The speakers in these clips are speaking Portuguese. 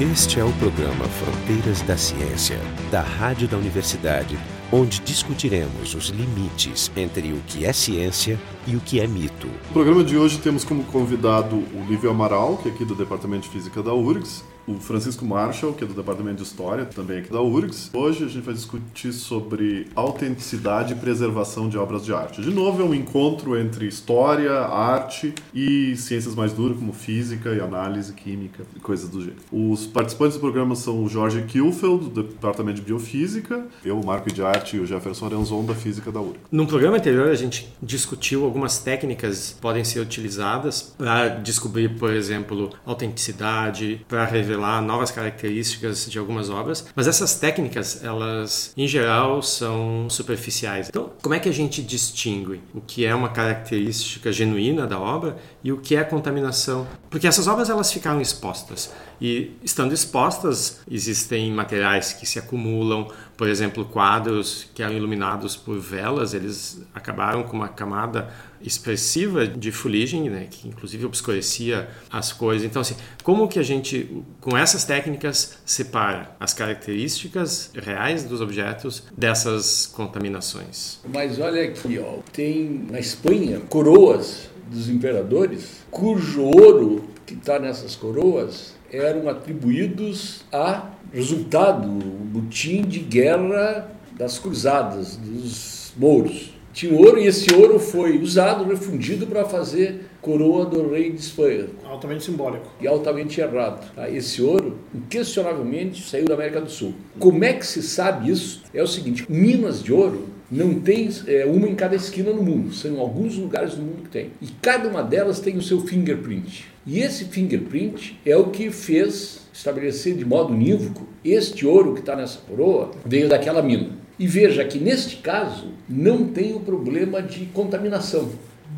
Este é o programa Fronteiras da Ciência, da Rádio da Universidade, onde discutiremos os limites entre o que é ciência e o que é mito. No programa de hoje temos como convidado o Lívio Amaral, que é aqui do Departamento de Física da URGS, o Francisco Marshall, que é do Departamento de História, também aqui da URGS. Hoje a gente vai discutir sobre autenticidade e preservação de obras de arte. De novo, é um encontro entre história, arte e ciências mais duras, como física e análise química e coisas do jeito. Os participantes do programa são o Jorge Kilfeld, do Departamento de Biofísica, eu, o Marco de Arte e o Jefferson Arenzon, da Física da URGS. No programa anterior, a gente discutiu algumas técnicas que podem ser utilizadas para descobrir, por exemplo, autenticidade, para revelar novas características de algumas obras, mas essas técnicas, elas em geral são superficiais. Então, como é que a gente distingue o que é uma característica genuína da obra e o que é contaminação? Porque essas obras elas ficaram expostas e estando expostas, existem materiais que se acumulam, por exemplo, quadros que eram iluminados por velas, eles acabaram com uma camada expressiva de fuligem, né, que inclusive obscurecia as cores. Então, assim, como que a gente, com essas técnicas, separa as características reais dos objetos dessas contaminações? Mas olha aqui, ó, tem na Espanha coroas dos imperadores cujo ouro que está nessas coroas eram atribuídos a resultado, butim de guerra das cruzadas, dos mouros. Tinha ouro e esse ouro foi usado, refundido para fazer coroa do rei de Espanha. Altamente simbólico. E altamente errado. Tá? Esse ouro, inquestionavelmente, saiu da América do Sul. Como é que se sabe isso? É o seguinte, minas de ouro não tem é, uma em cada esquina no mundo, são alguns lugares no mundo que tem. E cada uma delas tem o seu fingerprint. E esse fingerprint é o que fez estabelecer de modo unívoco este ouro que está nessa coroa veio daquela mina. E veja que neste caso não tem o problema de contaminação,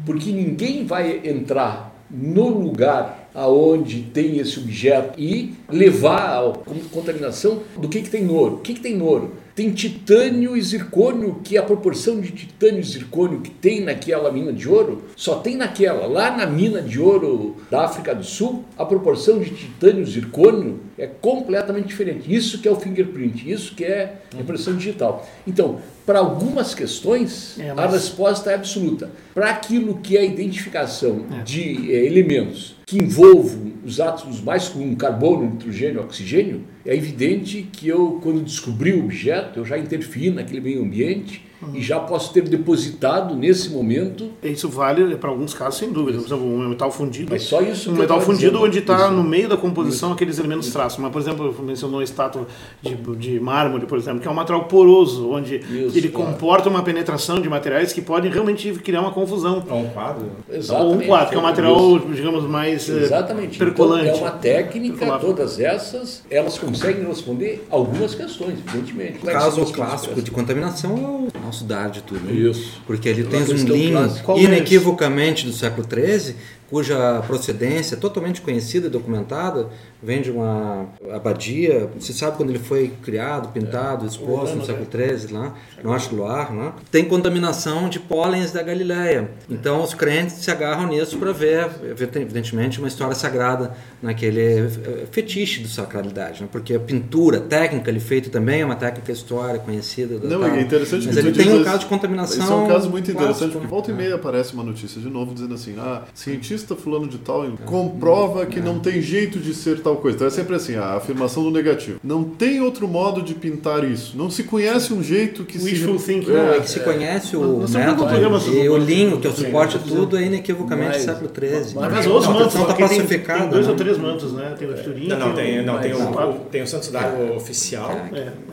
porque ninguém vai entrar no lugar aonde tem esse objeto e levar a contaminação do que, que tem no ouro. O que, que tem no ouro? Tem titânio e zircônio, que a proporção de titânio e zircônio que tem naquela mina de ouro, só tem naquela. Lá na mina de ouro da África do Sul, a proporção de titânio e zircônio é completamente diferente. Isso que é o fingerprint, isso que é impressão digital. Então, para algumas questões, é, mas... a resposta é absoluta. Para aquilo que é a identificação é. de é, elementos que envolvam os átomos mais comuns, carbono, nitrogênio, oxigênio, é evidente que eu, quando descobri o objeto, eu já interferi naquele meio ambiente uhum. e já posso ter depositado nesse momento. Isso vale para alguns casos, sem dúvida. Por exemplo, um metal fundido. Mas só isso. Um metal fundido dizendo. onde está no meio da composição isso. aqueles elementos isso. traços. Mas, por exemplo, mencionou a estátua de, de mármore, por exemplo, que é um material poroso, onde isso, ele claro. comporta uma penetração de materiais que podem realmente criar uma confusão. Ou um quadro. Exatamente. Ou um quadro, que é um material, digamos, mais eh, Exatamente. percolante. Então, é uma técnica, todas essas, elas conseguem responder algumas questões, evidentemente. O caso clássico de contaminação é o nosso dar de tudo. Isso. Porque ele tem um linho é inequivocamente do século XIII, cuja procedência é totalmente conhecida e documentada, vem de uma abadia, você sabe quando ele foi criado, pintado, exposto no século XIII lá, norte do Loire, né? tem contaminação de pólens da Galileia. Então os crentes se agarram nisso para ver, evidentemente, uma história sagrada naquele eh, fetiche de sacralidade, né? porque a pintura, a técnica ele feito também é uma técnica histórica conhecida. Não, é interessante mas ele tem um caso de contaminação. Isso é um caso muito interessante, porque volta e meia aparece uma notícia de novo dizendo assim, ah, cientista fulano de tal comprova que não tem jeito de ser tal tal coisa. Então é sempre assim, a afirmação do negativo. Não tem outro modo de pintar isso. Não se conhece um jeito que Wishful se... thinking. É, é que se conhece o método e o linho, que é o suporte tudo, é inequivocamente do século XIII. Mas, mas os mantos, está pacificado. Tem dois ou três mantos, né? Tem o Turim. Não, não, tem, não, tem, o, tem o Santos d'Água oficial,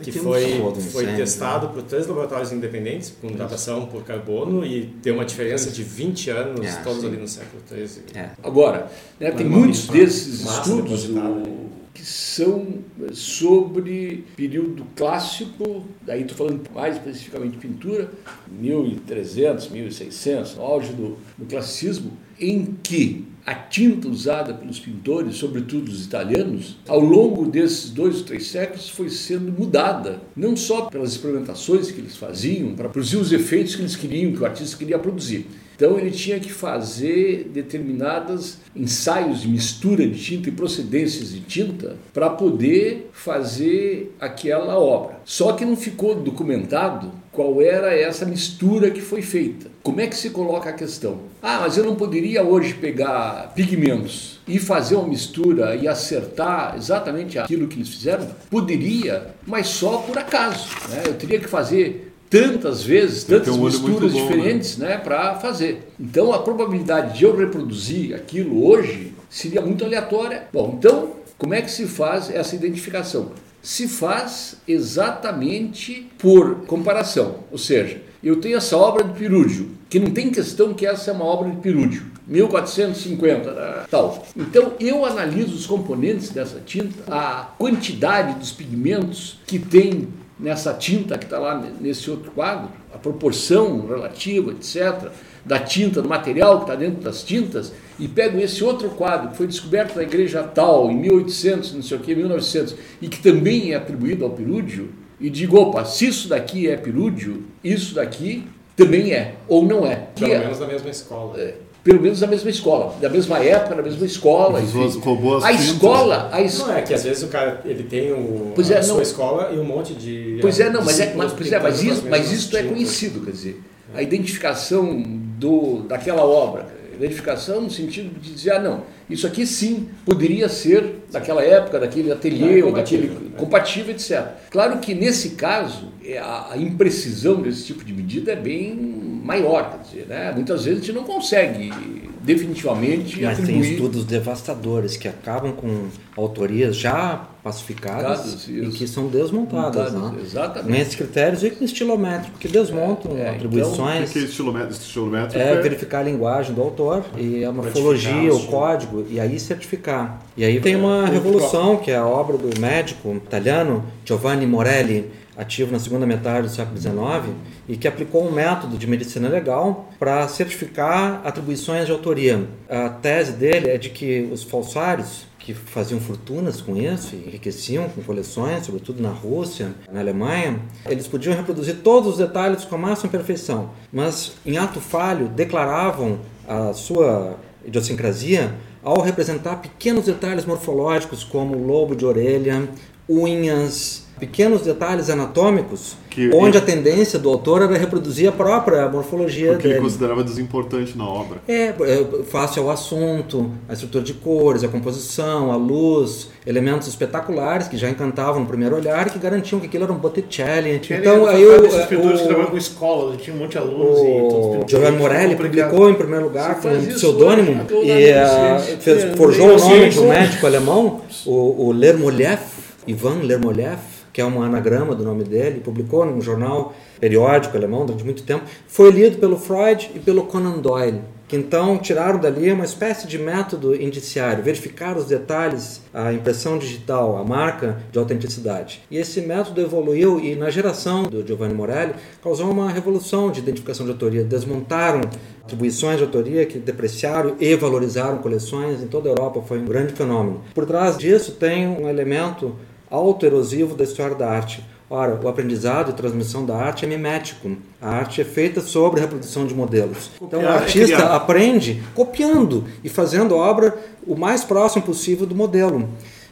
que foi, foi testado por três laboratórios independentes, com datação por carbono, e deu uma diferença de 20 anos, todos ali no século XIII. Agora, né, tem muitos desses estudos que são sobre período clássico, daí estou falando mais especificamente de pintura, 1300, 1600, no auge do, do classicismo, em que a tinta usada pelos pintores, sobretudo os italianos, ao longo desses dois ou três séculos foi sendo mudada, não só pelas experimentações que eles faziam para produzir os efeitos que eles queriam, que o artista queria produzir, Então ele tinha que fazer determinados ensaios de mistura de tinta e procedências de tinta para poder fazer aquela obra. Só que não ficou documentado qual era essa mistura que foi feita. Como é que se coloca a questão? Ah, mas eu não poderia hoje pegar pigmentos e fazer uma mistura e acertar exatamente aquilo que eles fizeram? Poderia, mas só por acaso. Né? Eu teria que fazer tantas vezes, tantas um misturas bom, né? diferentes né? né, para fazer. Então a probabilidade de eu reproduzir aquilo hoje seria muito aleatória. Bom, então como é que se faz essa identificação? Se faz exatamente por comparação, ou seja, eu tenho essa obra de Pirúdio, que não tem questão que essa é uma obra de Pirúdio, 1450, né, tal. Então eu analiso os componentes dessa tinta, a quantidade dos pigmentos que tem nessa tinta que está lá nesse outro quadro, a proporção relativa, etc., da tinta, do material que está dentro das tintas, e pego esse outro quadro que foi descoberto na igreja tal, em 1800, não sei o que, 1900, e que também é atribuído ao Pirúdio, e digo, opa, se isso daqui é Pirúdio, isso daqui também é, ou não é. Pelo é, menos da mesma escola. É, pelo menos da mesma escola, da mesma época, da mesma escola. Enfim. A escola, a es... Não é que às vezes o cara ele tem o, pois é, a não. sua escola e um monte de. Pois é, não, mas, é, mas, pois é, mas, isso, mas isso é conhecido, quer dizer, a identificação do, daquela obra, identificação no sentido de dizer, ah, não, isso aqui sim poderia ser daquela época, daquele ateliê, é ou daquele né? compatível, etc. Claro que nesse caso, é, a, a imprecisão desse tipo de medida é bem maior, quer dizer, né? muitas vezes a gente não consegue definitivamente Mas atribuir... tem estudos devastadores que acabam com autorias já pacificadas e que são desmontadas. Né? Exatamente. Nesses critérios e com estilométrico, que desmontam é, é, atribuições. Então, o que é estilométrico? estilométrico é, é, verificar a linguagem do autor e a morfologia, o código, e aí certificar. E aí tem uma revolução, que é a obra do médico italiano Giovanni Morelli, ativo na segunda metade do século XIX e que aplicou um método de medicina legal para certificar atribuições de autoria. A tese dele é de que os falsários que faziam fortunas com isso, enriqueciam com coleções, sobretudo na Rússia, na Alemanha, eles podiam reproduzir todos os detalhes com a máxima perfeição, mas em ato falho declaravam a sua idiosincrasia ao representar pequenos detalhes morfológicos como lobo de orelha, unhas, pequenos detalhes anatômicos, que onde a tendência do autor era reproduzir a própria morfologia Porque dele. ele considerava desimportante na obra. É, é, fácil ao assunto, a estrutura de cores, a composição, a luz, elementos espetaculares que já encantavam no primeiro olhar que garantiam que aquilo era um Botticelli. Então aí o, esses pintores o, que trabalham com escola, tinha um monte de alunos o, e Giovanni Morelli publicou em primeiro lugar com um pseudônimo e uh, fez, forjou o nome de um médico alemão, o, o Lermoliev, Ivan Lermoliev, que é um anagrama do nome dele, publicou num jornal periódico alemão durante muito tempo, foi lido pelo Freud e pelo Conan Doyle, que então tiraram dali uma espécie de método indiciário, verificar os detalhes, a impressão digital, a marca de autenticidade. E esse método evoluiu e na geração do Giovanni Morelli causou uma revolução de identificação de autoria, desmontaram atribuições de autoria que depreciaram e valorizaram coleções em toda a Europa, foi um grande fenômeno. Por trás disso tem um elemento autoerosivo da história da arte. Ora, o aprendizado e transmissão da arte é mimético. A arte é feita sobre a reprodução de modelos. Então, o artista é aprende copiando e fazendo a obra o mais próximo possível do modelo.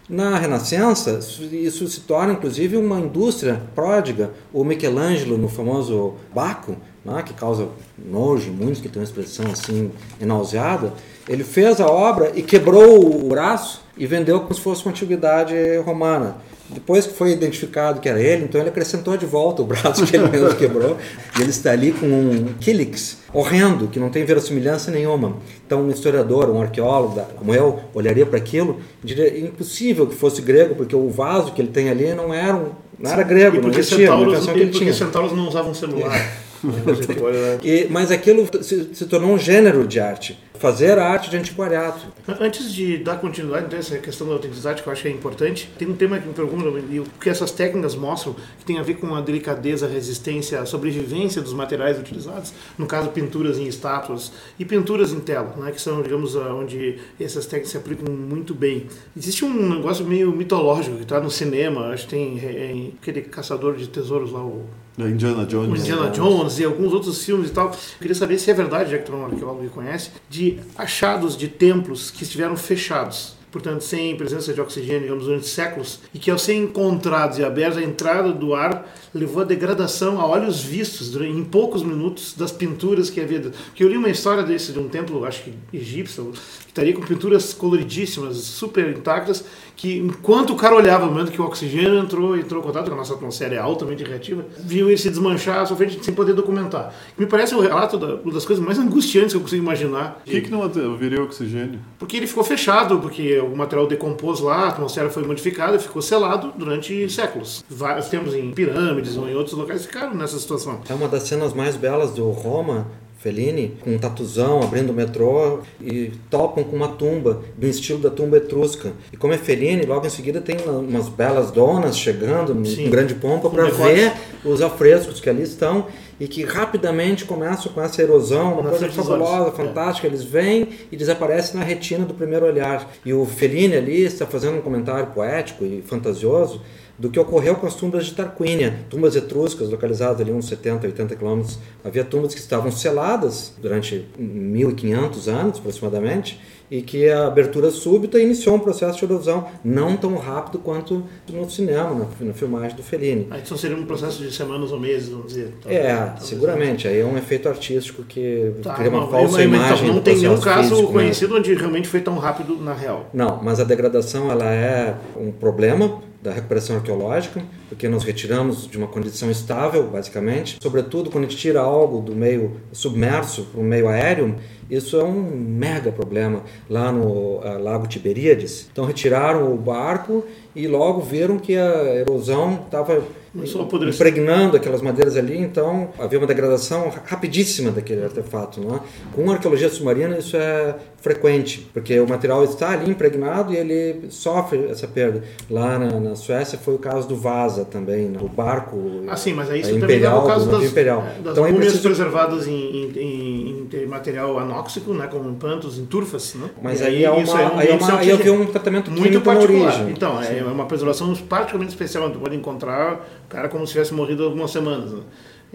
Na Renascença, isso se torna inclusive uma indústria pródiga. O Michelangelo, no famoso Baco, né, que causa nojo, muitos que têm uma expressão assim nauseada, ele fez a obra e quebrou o braço e vendeu como se fosse uma antiguidade romana. Depois que foi identificado que era ele, então ele acrescentou de volta o braço que ele mesmo quebrou. E ele está ali com um quilix horrendo, que não tem verossimilhança nenhuma. Então, um historiador, um arqueólogo, como eu, olharia para aquilo e diria impossível que fosse grego, porque o vaso que ele tem ali não era, um, não era grego, e porque não existia, centauros, ele porque centauros não usavam celular. e, mas aquilo se, se, tornou um gênero de arte. Fazer arte de antiquariado. Antes de dar continuidade nessa então, questão da autenticidade, que eu acho que é importante, tem um tema que me preocupa, e o que essas técnicas mostram, que tem a ver com a delicadeza, a resistência, a sobrevivência dos materiais utilizados, no caso pinturas em estátuas e pinturas em tela, né, que são, digamos, onde essas técnicas se aplicam muito bem. Existe um negócio meio mitológico que está no cinema, acho que tem é, aquele caçador de tesouros lá, o Indiana Jones. O Indiana Jones e alguns outros filmes e tal. Eu queria saber se é verdade, já que tu é um arqueólogo que conhece, de achados de templos que estiveram fechados portanto sem presença de oxigênio, digamos, durante séculos, e que ao ser encontrados e abertos, a entrada do ar levou à degradação a olhos vistos, em poucos minutos, das pinturas que havia. Porque eu li uma história desse, de um templo, acho que egípcio, que estaria com pinturas coloridíssimas, super intactas, que enquanto o cara olhava, no momento que o oxigênio entrou, entrou em contato com a nossa atmosfera é altamente reativa, viu ele se desmanchar à sua frente sem poder documentar. Me parece um relato da, das coisas mais angustiantes que eu consigo imaginar. Por que, que não haveria oxigênio? Porque ele ficou fechado, porque o material decompôs lá, a atmosfera foi modificada, ficou selado durante séculos. Vários temos em pirâmides ou em outros locais ficaram nessa situação. É uma das cenas mais belas do Roma, Fellini, com um tatuzão, abrindo o metrô e topam com uma tumba, do estilo da tumba etrusca. E como é Fellini, logo em seguida tem umas belas donas chegando em grande pompa para ver os afrescos que ali estão e que rapidamente começam com essa erosão, uma coisa fabulosa, fantástica. Eles vêm e desaparecem na retina do primeiro olhar. E o Fellini ali está fazendo um comentário poético e fantasioso do que ocorreu com as tumbas de Tarquínia, tumbas etruscas localizadas ali uns 70, 80 quilômetros. Havia tumbas que estavam seladas durante 1500 anos aproximadamente e que a abertura súbita iniciou um processo de erosão não tão rápido quanto no cinema, na, na filmagem do Fellini. Ah, então seria um processo de semanas ou meses, vamos dizer. Talvez, é, talvez seguramente. Aí é um efeito artístico que tá, cria uma falsa imagem. Então, não tem nenhum caso físico, né? conhecido né? onde realmente foi tão rápido na real. Não, mas a degradação ela é um problema da recuperação arqueológica, porque nós retiramos de uma condição estável, basicamente. Sobretudo quando a gente tira algo do meio submerso para o meio aéreo, isso é um mega problema lá no uh, Lago Tiberíades. Então retiraram o barco e logo viram que a erosão estava impregnando aquelas madeiras ali, então havia uma degradação rapidíssima daquele artefato. Não é? Com a arqueologia submarina isso é frequente, porque o material está ali impregnado e ele sofre essa perda. Lá na, na Suécia foi o caso do Também, né? o barco ah, sim, mas aí isso imperial, também é caso das, imperial. É, das então, múmias precisa... preservadas em, em, em, material anóxico, né, como em pantos, em turfas. Né? Mas aí, aí, é uma, é um, aí, é uma, aí havia um tratamento muito particular. origem. Então, é uma preservação particularmente especial, onde pode encontrar o cara como se tivesse morrido algumas semanas. Né?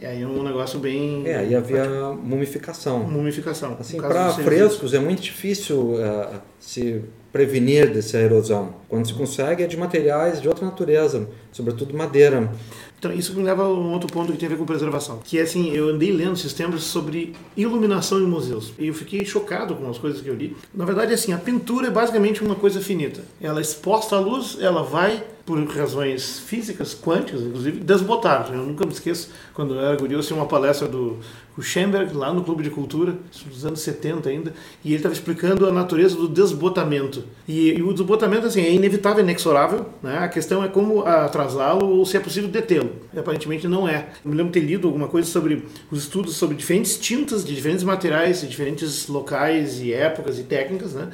E aí é um negócio bem. É, aí havia mumificação. Mumificação. Assim, para frescos é muito difícil uh, se prevenir dessa erosão. Quando se consegue é de materiais de outra natureza, sobretudo madeira. Então, isso me leva a um outro ponto que tem a ver com preservação. Que é assim, eu andei lendo esses tempos sobre iluminação em museus. E eu fiquei chocado com as coisas que eu li. Na verdade, assim, a pintura é basicamente uma coisa finita. Ela é exposta à luz, ela vai por razões físicas, quânticas, inclusive, desbotar. Eu nunca me esqueço, quando eu era guri, eu uma palestra do Schemberg, lá no Clube de Cultura, dos anos 70 ainda, e ele estava explicando a natureza do desbotamento. E, e, o desbotamento, assim, é inevitável, inexorável, né? A questão é como atrasá-lo ou se é possível detê-lo. Aparentemente não é. Eu me lembro ter lido alguma coisa sobre os estudos sobre diferentes tintas de diferentes materiais, de diferentes locais e épocas e técnicas, né?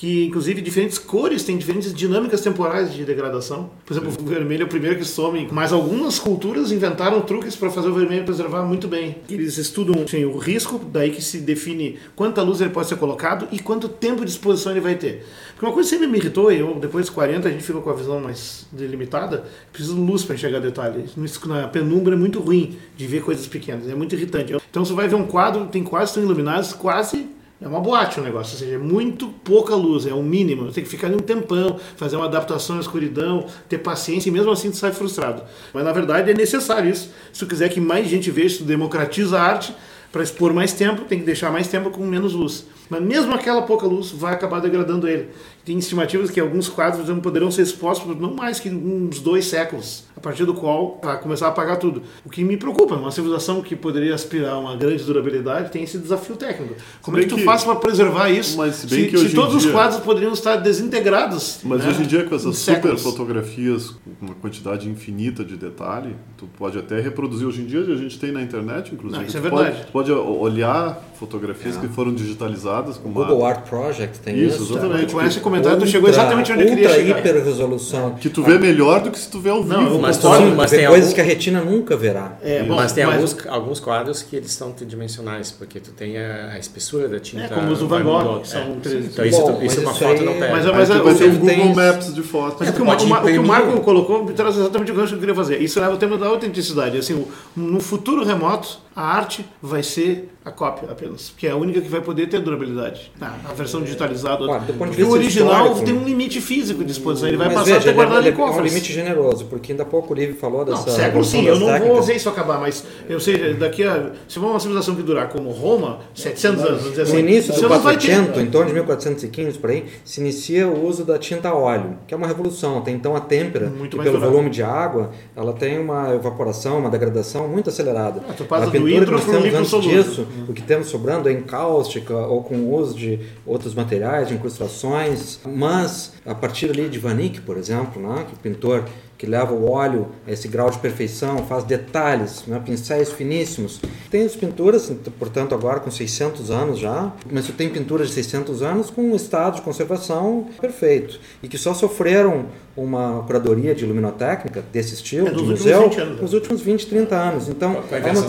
Que inclusive diferentes cores têm diferentes dinâmicas temporais de degradação. Por exemplo, o vermelho é o primeiro que some, mas algumas culturas inventaram truques para fazer o vermelho preservar muito bem. Eles estudam assim, o risco, daí que se define quanta luz ele pode ser colocado e quanto tempo de exposição ele vai ter. Porque uma coisa que sempre me irritou, e eu, depois dos 40 a gente fica com a visão mais delimitada, precisa de luz para enxergar detalhes. Na penumbra é muito ruim de ver coisas pequenas, é muito irritante. Então você vai ver um quadro, tem quase tão iluminados, quase é uma boate o negócio, ou seja, é muito pouca luz, é o mínimo. Tem que ficar ali um tempão, fazer uma adaptação à escuridão, ter paciência e mesmo assim tu sai frustrado. Mas na verdade é necessário isso. Se tu quiser que mais gente veja, tu democratiza a arte, para expor mais tempo, tem que deixar mais tempo com menos luz. Mas mesmo aquela pouca luz vai acabar degradando ele. Tem estimativas que alguns quadros exemplo, poderão ser expostos por não mais que uns dois séculos, a partir do qual vai começar a apagar tudo. O que me preocupa, uma civilização que poderia aspirar a uma grande durabilidade tem esse desafio técnico. Como é que tu que, faz para preservar isso mas se, se, se todos dia, os quadros poderiam estar desintegrados? Mas né? hoje em dia, com essas super fotografias, com uma quantidade infinita de detalhe, tu pode até reproduzir. Hoje em dia, a gente tem na internet, inclusive. Não, isso é verdade. Pode, pode olhar fotografias é. que foram digitalizadas com uma... Google Art Project tem isso. Isso, exatamente. Comentário, tu chegou exatamente onde eu queria chegar. hiper resolução. Que tu vê melhor do que se tu vê ao vivo. Não, mas, pode, mas tem coisas algum... que a retina nunca verá. É, bom, mas tem mas... Alguns, alguns quadros que eles são tridimensionais, porque tu tem a, a espessura da tinta. É, como os do Van Gogh, são é. três. Então isso, bom, isso uma foto não pega. Mas, mas, mas vai ter um Google Maps de foto. Mas o que o Marco colocou traz exatamente o que eu queria fazer. Isso leva o tema da autenticidade. Assim, no futuro remoto, a arte vai ser a cópia apenas, que é a única que vai poder ter durabilidade. Ah, a versão digitalizada. Claro, porque o original tem um limite físico de exposição, ele vai passar veja, até guardado em cofres. É um limite generoso, porque ainda há pouco o Livre falou dessa. Não, século sim, eu não técnicas. vou ver isso acabar, mas eu sei, daqui a. Se for uma civilização que durar como Roma, 700 anos, vamos dizer assim. No início do 400, em torno de 1415 por aí, se inicia o uso da tinta a óleo, que é uma revolução. Até então a têmpera, muito pelo durável. volume de água, ela tem uma evaporação, uma degradação muito acelerada. Ah, tu passa a pintura do que nós temos antes disso, o que temos sobrando trabalhando em cáustica ou com o uso de outros materiais, de incrustações, mas a partir ali de Van Eyck, por exemplo, né, que o pintor que leva o óleo a esse grau de perfeição, faz detalhes, né, pincéis finíssimos. Tem as pinturas, portanto, agora com 600 anos já, mas você tem pinturas de 600 anos com um estado de conservação perfeito e que só sofreram uma curadoria de luminotécnica desse estilo, é, de museu, né? nos últimos 20, 30 anos. Então, é uma,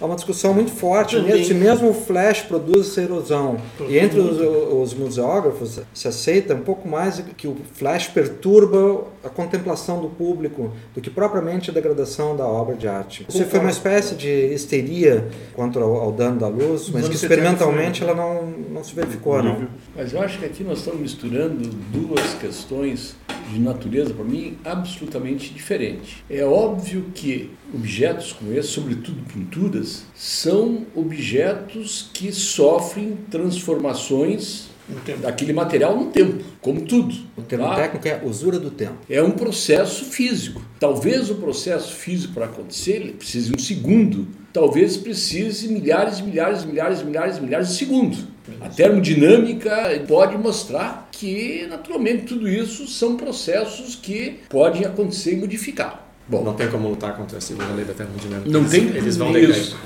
há uma discussão muito forte. Mesmo, se mesmo o flash produz essa erosão, e entre os, os museógrafos se aceita um pouco mais que o flash perturba a contemplação do público do que propriamente a degradação da obra de arte. Isso foi uma espécie de histeria quanto ao, ao dano da luz, mas que experimentalmente ela não, não se verificou. Não. Mas eu acho que aqui nós estamos misturando duas questões de natureza, para mim, absolutamente diferente. É óbvio que objetos como esse, sobretudo pinturas, são objetos que sofrem transformações daquele material no tempo, como tudo. O termo tá? técnico é usura do tempo. É um processo físico. Talvez o processo físico para acontecer ele precise de um segundo, talvez precise milhares milhares milhares milhares milhares de segundos. A termodinâmica pode mostrar que, naturalmente, tudo isso são processos que podem acontecer e modificar. Bom, não tem como lutar contra a segunda lei da termodinâmica. Não eles, tem. Eles vão isso.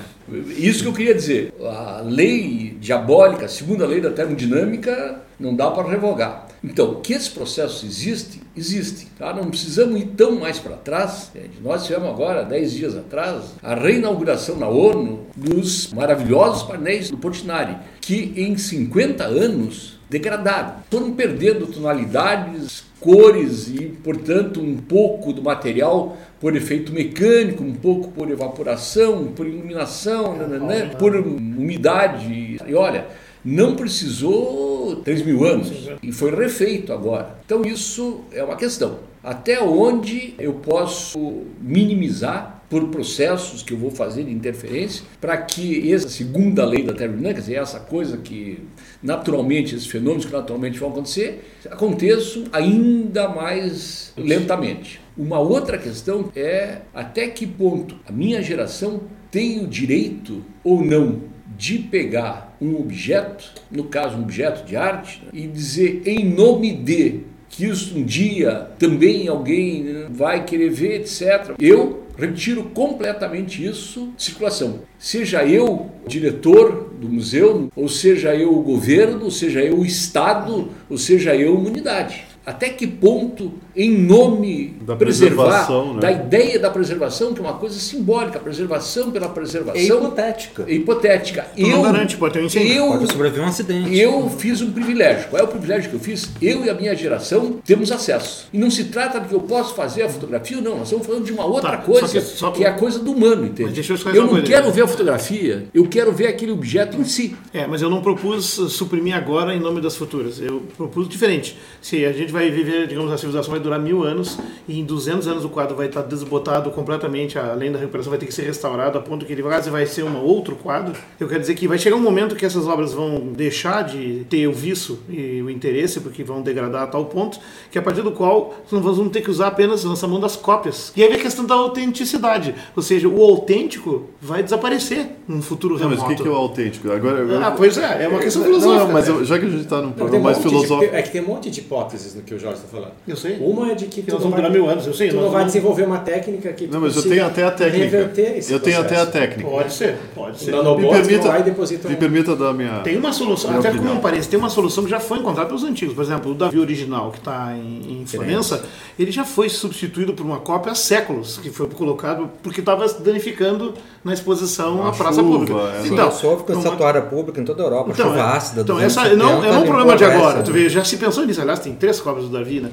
Isso que eu queria dizer. A lei diabólica, a segunda lei da termodinâmica, não dá para revogar. Então, que esses processos existem, existem. Tá? Não precisamos ir tão mais para trás. Nós tivemos agora, 10 dias atrás, a reinauguração na ONU dos maravilhosos painéis do Portinari, que em 50 anos degradaram. Foram perdendo tonalidades, cores e, portanto, um pouco do material por efeito mecânico, um pouco por evaporação, por iluminação, né, né, né por umidade. E olha, não precisou 3 mil anos e foi refeito agora. Então, isso é uma questão. Até onde eu posso minimizar por processos que eu vou fazer de interferência para que essa segunda lei da termodinâmica, quer essa coisa que naturalmente, esses fenômenos que naturalmente vão acontecer, aconteçam ainda mais lentamente. Uma outra questão é até que ponto a minha geração tem o direito ou não de pegar um objeto, no caso um objeto de arte, e dizer em nome de que isso um dia também alguém vai querer ver, etc. Eu retiro completamente isso de circulação. Seja eu diretor do museu, ou seja eu o governo, ou seja eu o Estado, ou seja eu uma unidade. Até que ponto, em nome da preservar, né? da ideia da preservação, que é uma coisa simbólica, preservação pela preservação. É hipotética. É hipotética. Tu eu, não garante, pode ter um incêndio. Eu, pode sobreviver um acidente. Eu fiz um privilégio. Qual é o privilégio que eu fiz? Eu e a minha geração temos acesso. E não se trata de que eu posso fazer a fotografia, não. Nós estamos falando de uma outra tá, coisa, só que, só que, é a coisa do humano, entende? Eu, eu, não quero ver a fotografia, eu quero ver aquele objeto em si. É, mas eu não propus suprimir agora em nome das futuras. Eu propus diferente. Se a gente gente vai viver, digamos, a civilização vai durar mil anos e em 200 anos o quadro vai estar desbotado completamente, além da recuperação vai ter que ser restaurado a ponto que ele quase vai ser um outro quadro. Eu quero dizer que vai chegar um momento que essas obras vão deixar de ter o viço e o interesse, porque vão degradar a tal ponto, que a partir do qual nós vamos ter que usar apenas lança mão das cópias. E aí vem a questão da autenticidade, ou seja, o autêntico vai desaparecer num futuro não, remoto. Mas o que é o autêntico? Agora, agora... Ah, pois é, é uma questão filosófica. Não, mas eu, já que a gente está num problema mais filosófico... é que tem um monte de hipóteses no que o Jorge está falando. Eu sei. Uma é de que, nós vamos durar mil anos, eu sei. Tu não vai desenvolver uma técnica que Não, mas eu tenho até a técnica. Eu tenho até a técnica. Pode ser, pode ser. Me permita, me permita dar minha... Tem uma solução, até como não parece, tem uma solução que já foi encontrada pelos antigos. Por exemplo, o Davi original, que está em, em Florença, ele já foi substituído por uma cópia há séculos, que foi colocado porque estava danificando na exposição a praça chuva, pública. É, então, sofre com estatuária pública em toda a Europa, então, chuva é, ácida. Então, essa não, é um problema de agora. Tu vê, já se pensou nisso, aliás, tem três cópias do Davi, né?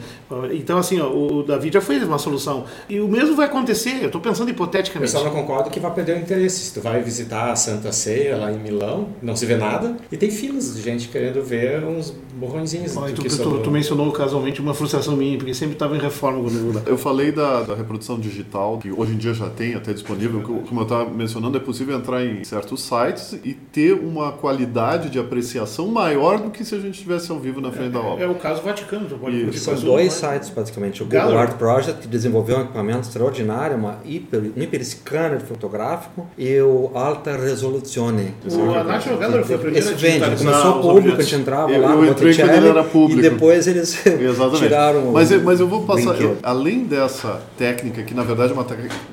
Então, assim, ó, o Davi já fez uma solução. E o mesmo vai acontecer, eu estou pensando hipoteticamente. Eu só não concordo que vai perder o interesse. Se tu vai visitar a Santa Ceia lá em Milão, não se vê nada, e tem filas de gente querendo ver uns borrõezinhos. Ah, tu, tu, tu, mencionou casualmente uma frustração minha, porque sempre estava em reforma quando eu Eu falei da, da, reprodução digital, que hoje em dia já tem até disponível. Como eu estava mencionando, é possível entrar em certos sites e ter uma qualidade de apreciação maior do que se a gente estivesse ao vivo na frente é, da obra. É o caso Vaticano. Pode São dois sites, basicamente. O Google Art Project, que desenvolveu um equipamento extraordinário, uma hiper, um hiper scanner fotográfico, e o Alta Resoluzione. O a National Gallery foi a primeira Esse vende, começou público, a gente entrava eu, lá no ele era público. E depois eles tiraram mas, mas eu vou passar, eu, além dessa técnica, que na verdade é uma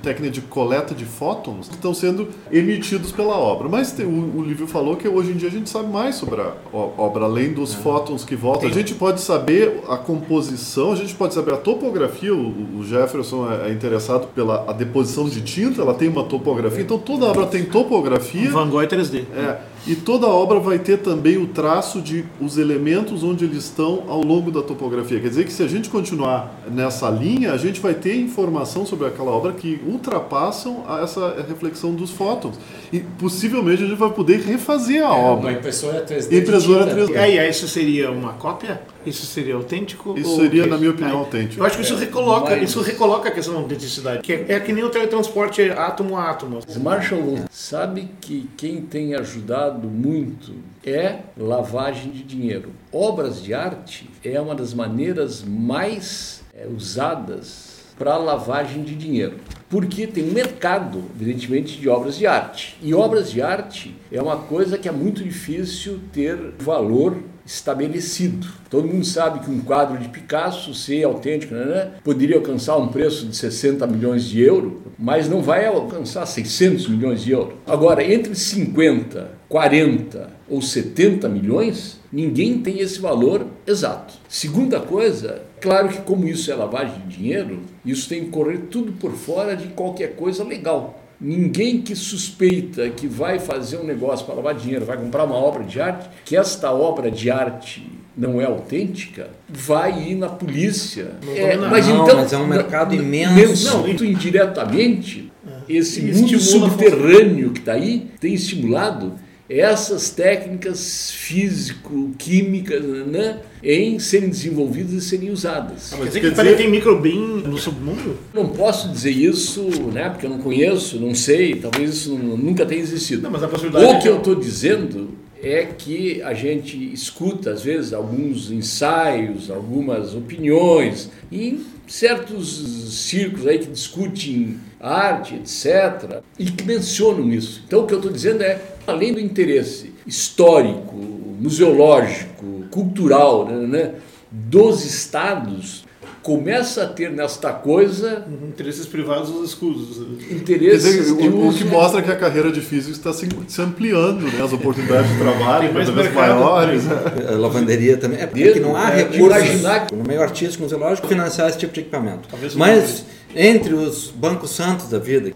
técnica de coleta de fótons, que estão sendo emitidos pela obra. Mas tem, o, o livro falou que hoje em dia a gente sabe mais sobre a obra, além dos é. fótons que voltam. A gente pode saber a composição, a gente pode saber a topografia. O, o Jefferson é, é interessado pela a deposição de tinta, ela tem uma topografia. Então toda obra tem topografia. Van Gogh é 3D. É. E toda a obra vai ter também o traço de os elementos onde eles estão ao longo da topografia. Quer dizer que se a gente continuar nessa linha, a gente vai ter informação sobre aquela obra que ultrapassam essa reflexão dos fótons. E possivelmente a gente vai poder refazer a é, obra. Uma impressora 3D. Impressora 3D. E aí, isso seria uma cópia? Isso seria autêntico? Isso seria, na minha opinião, autêntico. Eu acho que isso recoloca, isso recoloca a questão da autenticidade. Que é, é que nem o teletransporte átomo a átomo. Marshall sabe que quem tem ajudado muito é lavagem de dinheiro. Obras de arte é uma das maneiras mais é, usadas para lavagem de dinheiro. Porque tem um mercado, evidentemente, de obras de arte. E obras de arte é uma coisa que é muito difícil ter valor estabelecido. Todo mundo sabe que um quadro de Picasso, se autêntico, né, né poderia alcançar um preço de 60 milhões de euros, mas não vai alcançar 600 milhões de euros. Agora, entre 50, 40 ou 70 milhões, ninguém tem esse valor exato. Segunda coisa, claro que como isso é lavagem de dinheiro, isso tem que correr tudo por fora de qualquer coisa legal. Ninguém que suspeita que vai fazer um negócio para lavar dinheiro, vai comprar uma obra de arte, que esta obra de arte não é autêntica, vai ir na polícia. É, mas, não, então, mas é um mercado não, imenso. Não, indiretamente, é. esse mundo subterrâneo que está aí tem estimulado essas técnicas físico-químicas né, em serem desenvolvidas e serem usadas. Ah, mas quer dizer que dizer... tem microbin no submundo? Não posso dizer isso, né, porque eu não conheço, não sei, talvez isso nunca tenha existido. Não, mas a possibilidade o é que eu estou dizendo é que a gente escuta, às vezes, alguns ensaios, algumas opiniões, em certos círculos aí que discutem arte, etc., e que mencionam isso. Então, o que eu estou dizendo é, além do interesse histórico, museológico, cultural né, né dos estados, começa a ter nesta coisa uhum, interesses privados escusos. Interesses dizer, o, o, que mostra que a carreira de físico está se, se ampliando, né? as oportunidades de trabalho cada vez maiores. Né? A lavanderia também. É porque não há é, recursos no meio artístico, museológico, financiar esse tipo de equipamento. Mas entre os bancos santos da vida.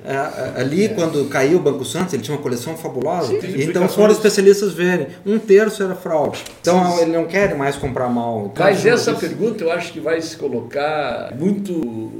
Ali, é. quando caiu o Banco Santos, ele tinha uma coleção fabulosa. Sim, então foram especialistas verem. Um terço era fraude. Então ele não quer mais comprar mal. Então, Mas essa pergunta eu acho que vai se colocar muito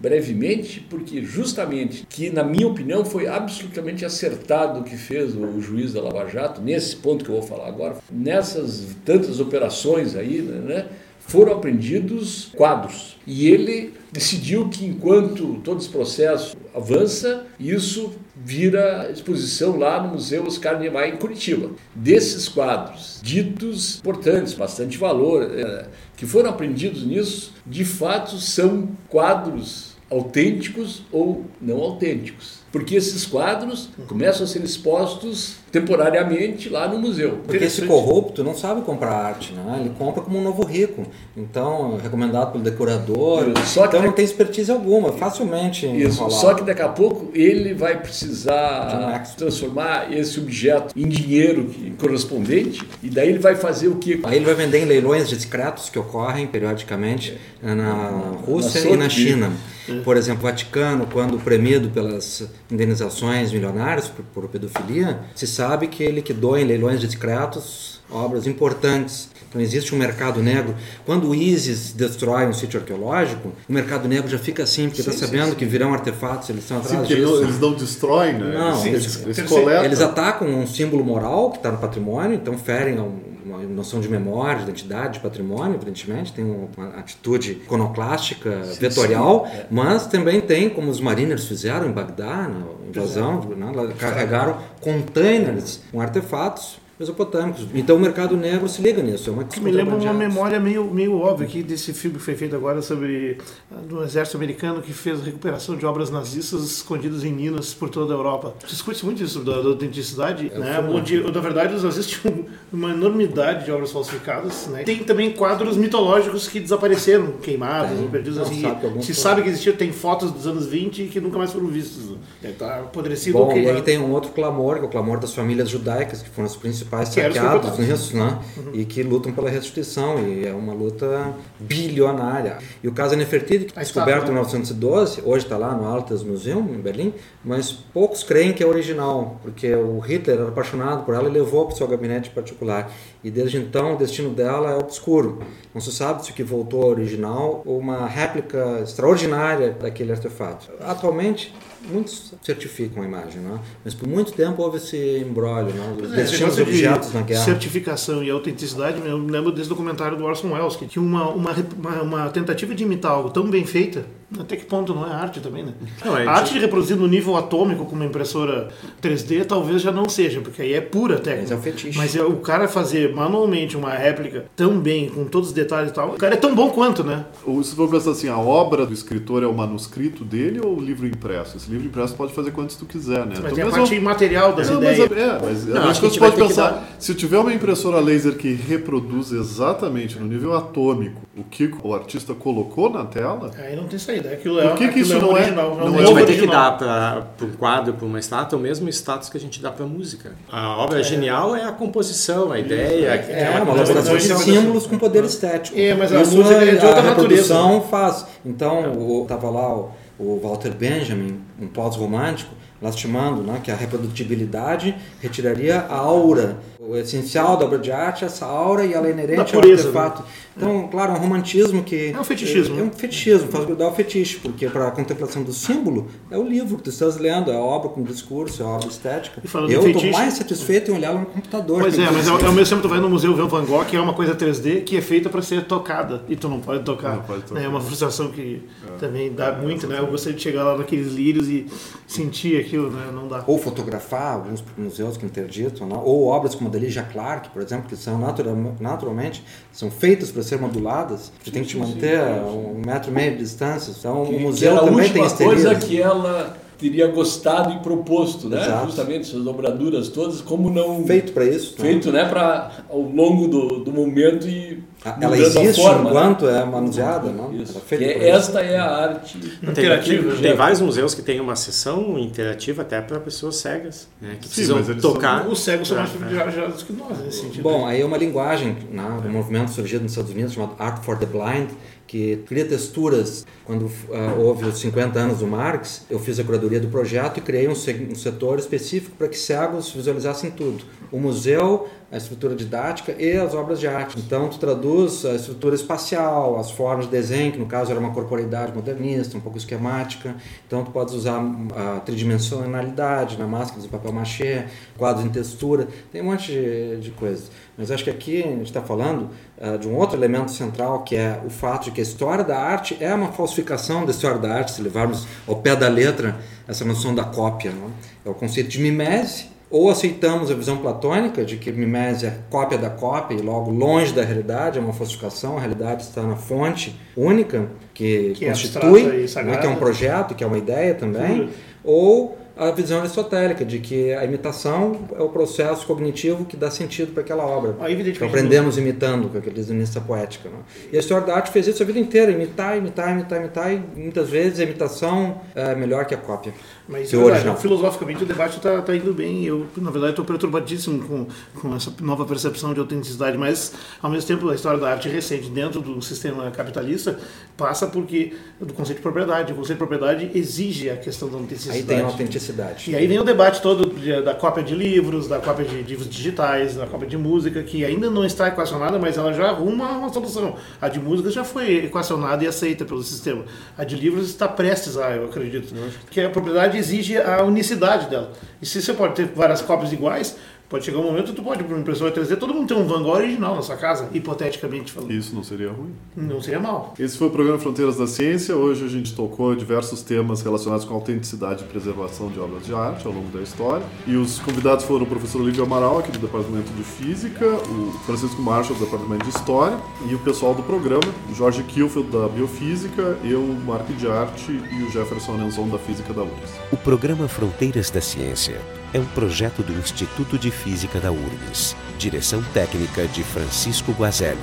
brevemente, porque justamente que, na minha opinião, foi absolutamente acertado o que fez o juiz da Lava Jato, nesse ponto que eu vou falar agora, nessas tantas operações aí, né, foram apreendidos quadros. E ele decidiu que enquanto todo esse processo avança, isso vira exposição lá no Museu Oscar Niemeyer em Curitiba. Desses quadros, ditos importantes, bastante valor, é, que foram apreendidos nisso, de fato são quadros autênticos ou não autênticos porque esses quadros começam a ser expostos temporariamente lá no museu. Porque esse corrupto não sabe comprar arte, né? ele compra como um novo rico. Então, recomendado pelo decorador. Só que então, não tem expertise alguma, facilmente. Isso, só que daqui a pouco ele vai precisar transformar esse objeto em dinheiro correspondente e daí ele vai fazer o que? Aí ele vai vender em leilões discretos que ocorrem periodicamente na Rússia na e na China. É. Por exemplo, o Vaticano, quando premido pelas indenizações milionárias por, por pedofilia, se sabe que ele que doa em leilões discretos obras importantes. Então existe um mercado negro. Quando o ISIS destrói um sítio arqueológico, o mercado negro já fica assim, porque está sabendo sim. que virão artefatos, eles estão atrás sim, disso. Eles não destroem, né? Não, sim, eles, eles, coletam. Eles atacam um símbolo moral que está no patrimônio, então ferem uma noção de memória, de identidade, de patrimônio, evidentemente, tem uma atitude iconoclástica, sim, vetorial, sim, é. mas também tem, como os mariners fizeram em Bagdá, na invasão, né, carregaram containers com artefatos mesopotâmicos. Então o mercado negro se liga nisso. É uma Me lembra uma memória meio, meio óbvia aqui desse filme que foi feito agora sobre ah, do exército americano que fez a recuperação de obras nazistas escondidas em minas por toda a Europa. Discute muito isso da, da autenticidade, é né? onde na verdade os nazistas tinham uma enormidade de obras falsificadas. Né? Tem também quadros mitológicos que desapareceram, queimados, tem. perdidos assim. Sabe se sabe que existia, tem fotos dos anos 20 que nunca mais foram vistos. Está apodrecido. Bom, e aí tem um outro clamor, que é o clamor das famílias judaicas, que foram as principais principais saqueados nisso, né? Uhum. E que lutam pela restituição, e é uma luta bilionária. E o caso Nefertiti, que foi descoberto em 1912, hoje está lá no Altes Museum, em Berlim, mas poucos creem que é original, porque o Hitler era apaixonado por ela e levou para o seu gabinete particular. E desde então o destino dela é obscuro. Não se sabe se o que voltou original ou uma réplica extraordinária daquele artefato. Atualmente, muitos certificam a imagem, não é? mas por muito tempo houve esse embrólio, os é, destinos de objetos na guerra. Certificação e autenticidade, eu lembro desse documentário do Orson Welles, que tinha uma, uma, uma, uma tentativa de imitar algo tão bem feita até que ponto não é arte também, né? Não, é a arte de reproduzir no nível atômico com uma impressora 3D talvez já não seja, porque aí é pura técnica. Mas é o fetiche. Mas é, o cara fazer manualmente uma réplica tão bem, com todos os detalhes e tal, o cara é tão bom quanto, né? Ou se for pensar assim, a obra do escritor é o manuscrito dele ou o livro impresso? Esse livro impresso pode fazer quantos tu quiser, né? Mas então, tem a parte material das não, ideias. Mas, é, mas não, acho que você pode pensar, dar... se tiver uma impressora laser que reproduz exatamente no nível atômico o que o artista colocou na tela... Aí não tem saída. Aquilo é, o que, que isso não, é, original, não, não é? A gente vai ter que dar para um quadro, para uma estátua, o mesmo status que a gente dá para música. A obra é. genial é a composição, a ideia. É, é uma elaboração de símbolos com poder estético. É, mas a isso música é de outra a natureza. faz. Então, estava lá o, o Walter Benjamin, um pós-romântico, lastimando né, que a reprodutibilidade retiraria a aura o essencial da obra de arte é essa aura e ela é inerente ao artefato. Né? Então, claro, é um romantismo que. É um fetichismo. É, é um fetichismo, faz dar o fetiche, porque para a contemplação do símbolo é o livro que tu estás lendo, é a obra com discurso, é a obra estética. Eu estou mais satisfeito em olhar no computador. Pois é, mas ao, ao mesmo tempo tu vai no museu ver o Van Gogh, que é uma coisa 3D que é feita para ser tocada e tu não pode tocar. Não pode tocar. É uma frustração que é. também dá é, muito, né? Eu gostaria de chegar lá naqueles lírios e sentir aquilo, né? Não dá. Ou fotografar alguns museus que interditam, né? ou obras como a da Lígia Clark, por exemplo, que são natural, naturalmente são feitas para ser moduladas, você tem que te manter a um metro e meio de distância. Então que, o museu também tem esterilidade. coisa que ela teria gostado e proposto, né? Exato. Justamente essas dobraduras todas, como não feito para isso, né? feito, né? Para ao longo do, do momento e ela existe forma, né? enquanto né? é manuseada, não? É, esta é a arte interativa. Tem, tem, vários museus que têm uma sessão interativa até para pessoas cegas, né? Que Sim, precisam tocar. São, os cegos são mais privilegiados que nós nesse sentido. Bom, aí é uma linguagem né, do movimento surgido nos Estados Unidos chamado Art for the Blind que cria texturas. Quando uh, houve os 50 anos do Marx, eu fiz a curadoria do projeto e criei um, um setor específico para que cegos visualizassem tudo. O museu, a estrutura didática e as obras de arte. Então, tu traduz a estrutura espacial, as formas de desenho, que no caso era uma corporeidade modernista, um pouco esquemática. Então, tu podes usar a tridimensionalidade na máscara de papel machê, quadros em textura, tem um monte de, de coisas. Mas acho que aqui a gente está falando uh, de um outro elemento central, que é o fato de que a história da arte é uma falsificação da história da arte, se levarmos ao pé da letra essa noção da cópia. Não? É o conceito de mimese, ou aceitamos a visão platônica de que mimese é cópia da cópia e logo longe da realidade, é uma falsificação, a realidade está na fonte única que, que constitui, é né, que é um projeto, que é uma ideia também, ou a visão aristotélica de que a imitação é o processo cognitivo que dá sentido para aquela obra. Ah, então, aprendemos imitando, com aquele desinista poética. Né? E a história da arte fez isso a vida inteira, imitar, imitar, imitar, imitar, e muitas vezes a imitação é melhor que a cópia. Mas verdade, filosoficamente o debate está tá indo bem. Eu, na verdade, estou perturbadíssimo com, com essa nova percepção de autenticidade, mas, ao mesmo tempo, a história da arte recente dentro do sistema capitalista passa porque do conceito de propriedade. O conceito de propriedade exige a questão da autenticidade. Aí tem a autenticidade. E aí vem o debate todo de, da cópia de livros, da cópia de livros digitais, da cópia de música, que ainda não está equacionada, mas ela já arruma uma solução. A de música já foi equacionada e aceita pelo sistema. A de livros está prestes a, eu acredito. Que a propriedade exige a unicidade dela. E se você pode ter várias cópias iguais, Pode chegar um momento que tu pode, por uma impressora 3D, todo mundo tem um Van Gogh original na sua casa, hipoteticamente falando. Isso não seria ruim? Não seria mal. Esse foi o programa Fronteiras da Ciência. Hoje a gente tocou diversos temas relacionados com autenticidade e preservação de obras de arte ao longo da história. E os convidados foram o professor Olívio Amaral, aqui do Departamento de Física, o Francisco Marshall, do Departamento de História, e o pessoal do programa, o Jorge Kielfeld, da Biofísica, eu, Marco de Arte e o Jefferson Anenzon, da Física da URGS. O programa Fronteiras da Ciência é um projeto do Instituto de Física da URGS. Direção técnica de Francisco Guazelli.